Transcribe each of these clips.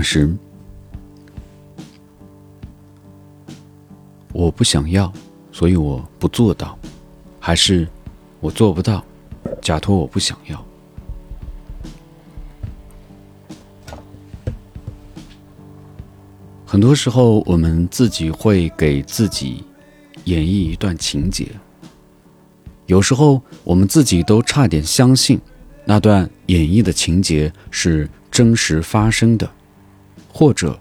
但是我不想要，所以我不做到，还是我做不到，假托我不想要。很多时候，我们自己会给自己演绎一段情节。有时候，我们自己都差点相信那段演绎的情节是真实发生的，或者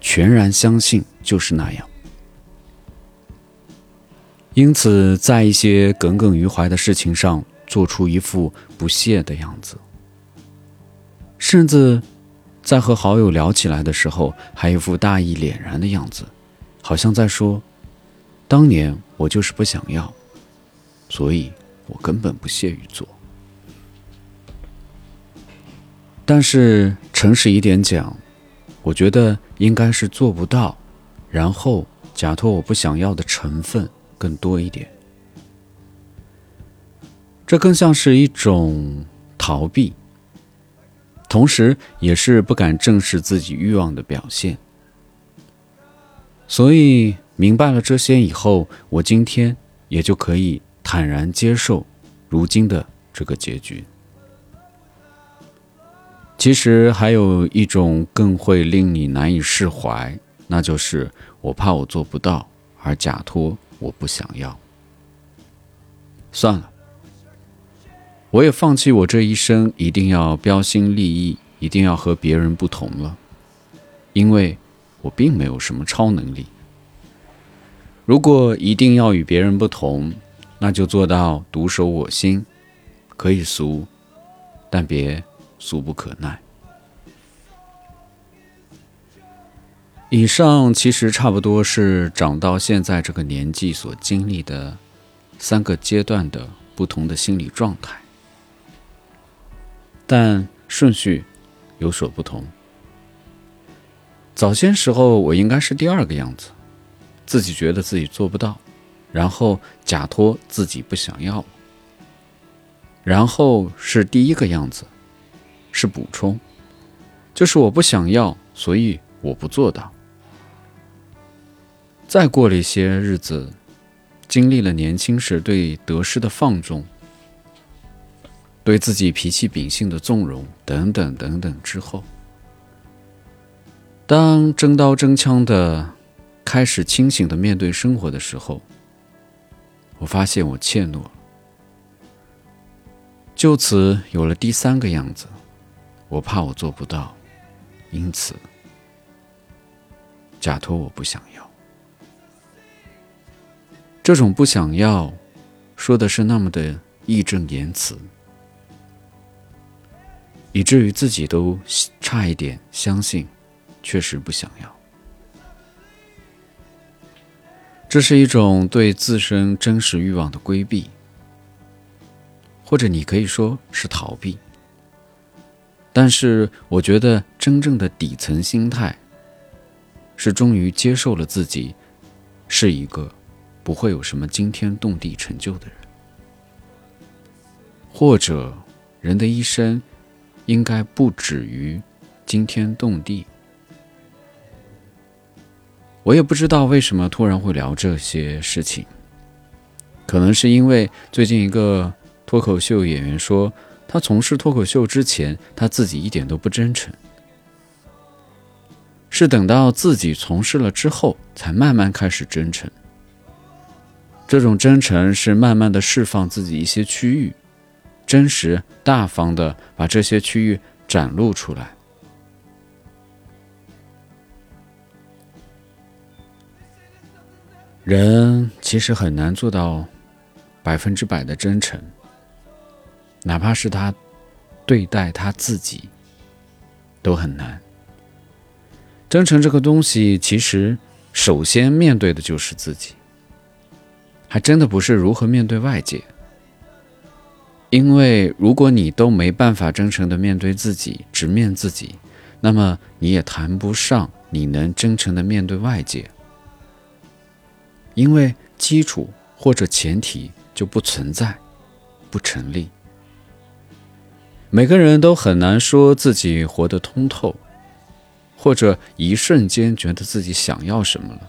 全然相信就是那样。因此，在一些耿耿于怀的事情上，做出一副不屑的样子，甚至。在和好友聊起来的时候，还一副大义凛然的样子，好像在说：“当年我就是不想要，所以我根本不屑于做。”但是诚实一点讲，我觉得应该是做不到，然后假托我不想要的成分更多一点，这更像是一种逃避。同时，也是不敢正视自己欲望的表现。所以，明白了这些以后，我今天也就可以坦然接受如今的这个结局。其实，还有一种更会令你难以释怀，那就是我怕我做不到，而假托我不想要。算了。我也放弃我这一生一定要标新立异，一定要和别人不同了，因为我并没有什么超能力。如果一定要与别人不同，那就做到独守我心，可以俗，但别俗不可耐。以上其实差不多是长到现在这个年纪所经历的三个阶段的不同的心理状态。但顺序有所不同。早些时候，我应该是第二个样子，自己觉得自己做不到，然后假托自己不想要。然后是第一个样子，是补充，就是我不想要，所以我不做到。再过了一些日子，经历了年轻时对得失的放纵。对自己脾气秉性的纵容等等等等之后，当真刀真枪的开始清醒的面对生活的时候，我发现我怯懦了，就此有了第三个样子，我怕我做不到，因此假托我不想要。这种不想要，说的是那么的义正言辞。以至于自己都差一点相信，确实不想要。这是一种对自身真实欲望的规避，或者你可以说是逃避。但是，我觉得真正的底层心态，是终于接受了自己是一个不会有什么惊天动地成就的人，或者人的一生。应该不止于惊天动地。我也不知道为什么突然会聊这些事情，可能是因为最近一个脱口秀演员说，他从事脱口秀之前，他自己一点都不真诚，是等到自己从事了之后，才慢慢开始真诚。这种真诚是慢慢的释放自己一些区域。真实大方的把这些区域展露出来。人其实很难做到百分之百的真诚，哪怕是他对待他自己都很难。真诚这个东西，其实首先面对的就是自己，还真的不是如何面对外界。因为如果你都没办法真诚的面对自己，直面自己，那么你也谈不上你能真诚的面对外界。因为基础或者前提就不存在，不成立。每个人都很难说自己活得通透，或者一瞬间觉得自己想要什么了。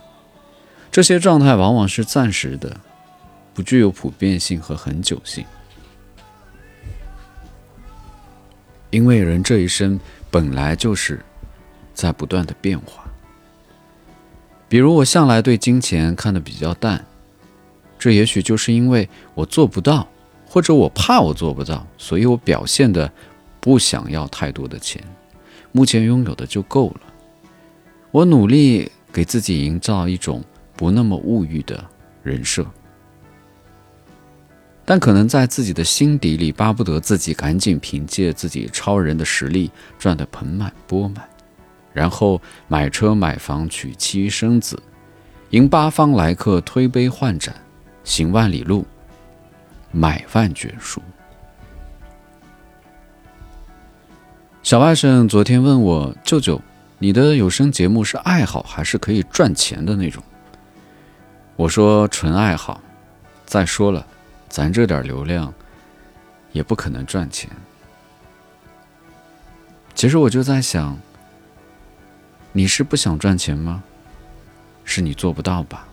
这些状态往往是暂时的，不具有普遍性和恒久性。因为人这一生本来就是在不断的变化。比如我向来对金钱看得比较淡，这也许就是因为我做不到。或者我怕我做不到，所以我表现的不想要太多的钱，目前拥有的就够了。我努力给自己营造一种不那么物欲的人设，但可能在自己的心底里巴不得自己赶紧凭借自己超人的实力赚得盆满钵满，然后买车买房娶妻生子，迎八方来客推杯换盏，行万里路。买万卷书。小外甥昨天问我：“舅舅，你的有声节目是爱好还是可以赚钱的那种？”我说：“纯爱好。”再说了，咱这点流量也不可能赚钱。其实我就在想，你是不想赚钱吗？是你做不到吧？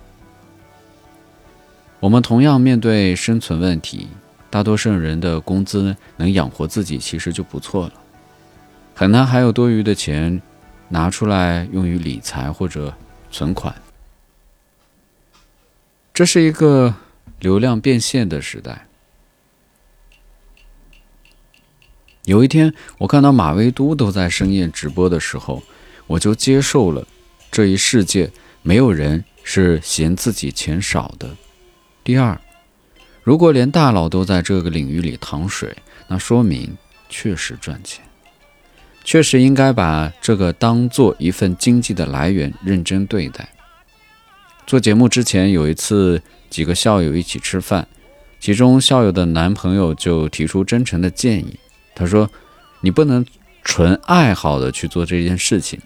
我们同样面对生存问题，大多数人的工资能养活自己其实就不错了，很难还有多余的钱拿出来用于理财或者存款。这是一个流量变现的时代。有一天，我看到马未都都在深夜直播的时候，我就接受了这一世界没有人是嫌自己钱少的。第二，如果连大佬都在这个领域里淌水，那说明确实赚钱，确实应该把这个当做一份经济的来源认真对待。做节目之前，有一次几个校友一起吃饭，其中校友的男朋友就提出真诚的建议，他说：“你不能纯爱好的去做这件事情，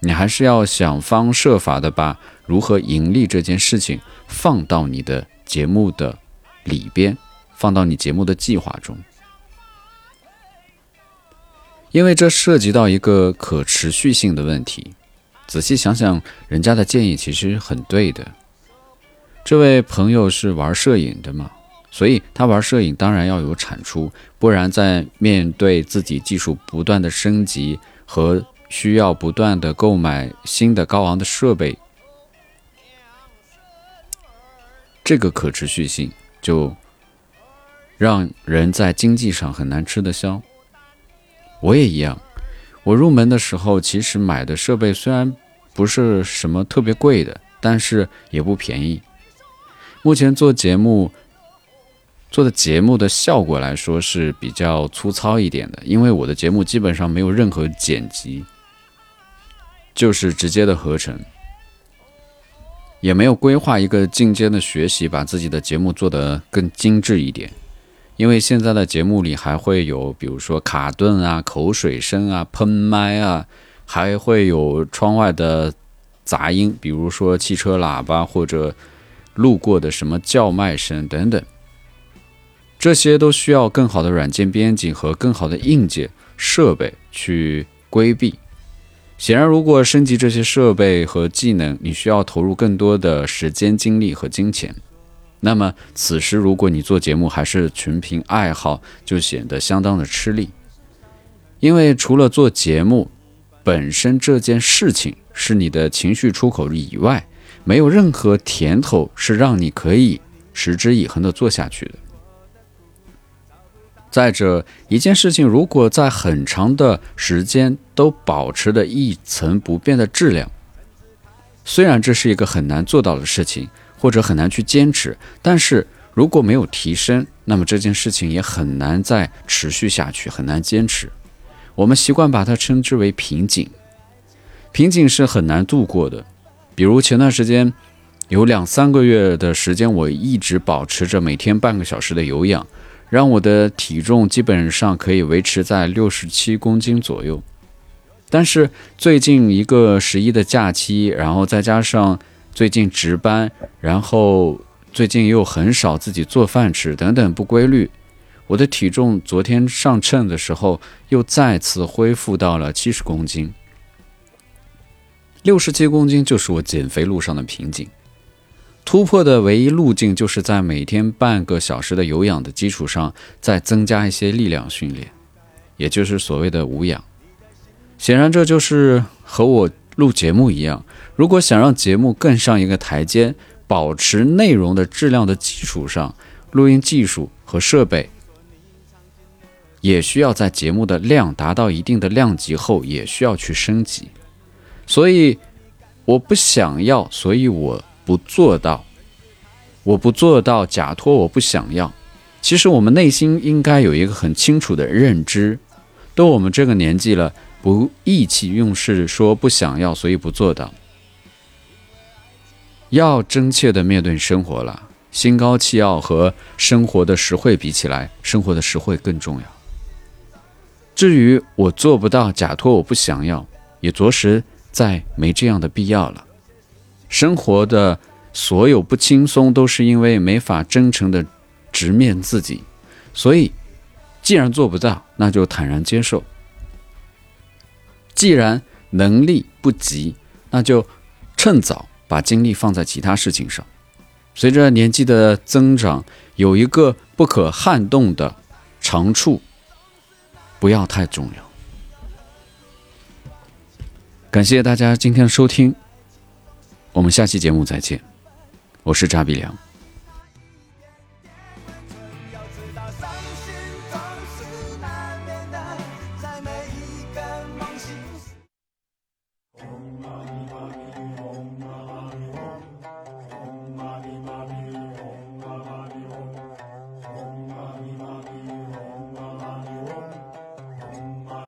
你还是要想方设法的把如何盈利这件事情放到你的。”节目的里边放到你节目的计划中，因为这涉及到一个可持续性的问题。仔细想想，人家的建议其实很对的。这位朋友是玩摄影的嘛，所以他玩摄影当然要有产出，不然在面对自己技术不断的升级和需要不断的购买新的高昂的设备。这个可持续性就让人在经济上很难吃得消。我也一样，我入门的时候其实买的设备虽然不是什么特别贵的，但是也不便宜。目前做节目做的节目的效果来说是比较粗糙一点的，因为我的节目基本上没有任何剪辑，就是直接的合成。也没有规划一个进阶的学习，把自己的节目做得更精致一点。因为现在的节目里还会有，比如说卡顿啊、口水声啊、喷麦啊，还会有窗外的杂音，比如说汽车喇叭或者路过的什么叫卖声等等。这些都需要更好的软件编辑和更好的硬件设备去规避。显然，如果升级这些设备和技能，你需要投入更多的时间、精力和金钱。那么，此时如果你做节目还是纯凭爱好，就显得相当的吃力。因为除了做节目本身这件事情是你的情绪出口以外，没有任何甜头是让你可以持之以恒的做下去的。再者，一件事情如果在很长的时间都保持的一层不变的质量，虽然这是一个很难做到的事情，或者很难去坚持，但是如果没有提升，那么这件事情也很难再持续下去，很难坚持。我们习惯把它称之为瓶颈，瓶颈是很难度过的。比如前段时间有两三个月的时间，我一直保持着每天半个小时的有氧。让我的体重基本上可以维持在六十七公斤左右，但是最近一个十一的假期，然后再加上最近值班，然后最近又很少自己做饭吃等等不规律，我的体重昨天上称的时候又再次恢复到了七十公斤。六十七公斤就是我减肥路上的瓶颈。突破的唯一路径，就是在每天半个小时的有氧的基础上，再增加一些力量训练，也就是所谓的无氧。显然，这就是和我录节目一样，如果想让节目更上一个台阶，保持内容的质量的基础上，录音技术和设备也需要在节目的量达到一定的量级后，也需要去升级。所以，我不想要，所以我。不做到，我不做到，假托我不想要。其实我们内心应该有一个很清楚的认知，都我们这个年纪了，不意气用事说不想要，所以不做到。要真切的面对生活了，心高气傲和生活的实惠比起来，生活的实惠更重要。至于我做不到，假托我不想要，也着实再没这样的必要了。生活的所有不轻松，都是因为没法真诚的直面自己，所以，既然做不到，那就坦然接受；既然能力不及，那就趁早把精力放在其他事情上。随着年纪的增长，有一个不可撼动的长处，不要太重要。感谢大家今天收听。我们下期节目再见，我是查比良。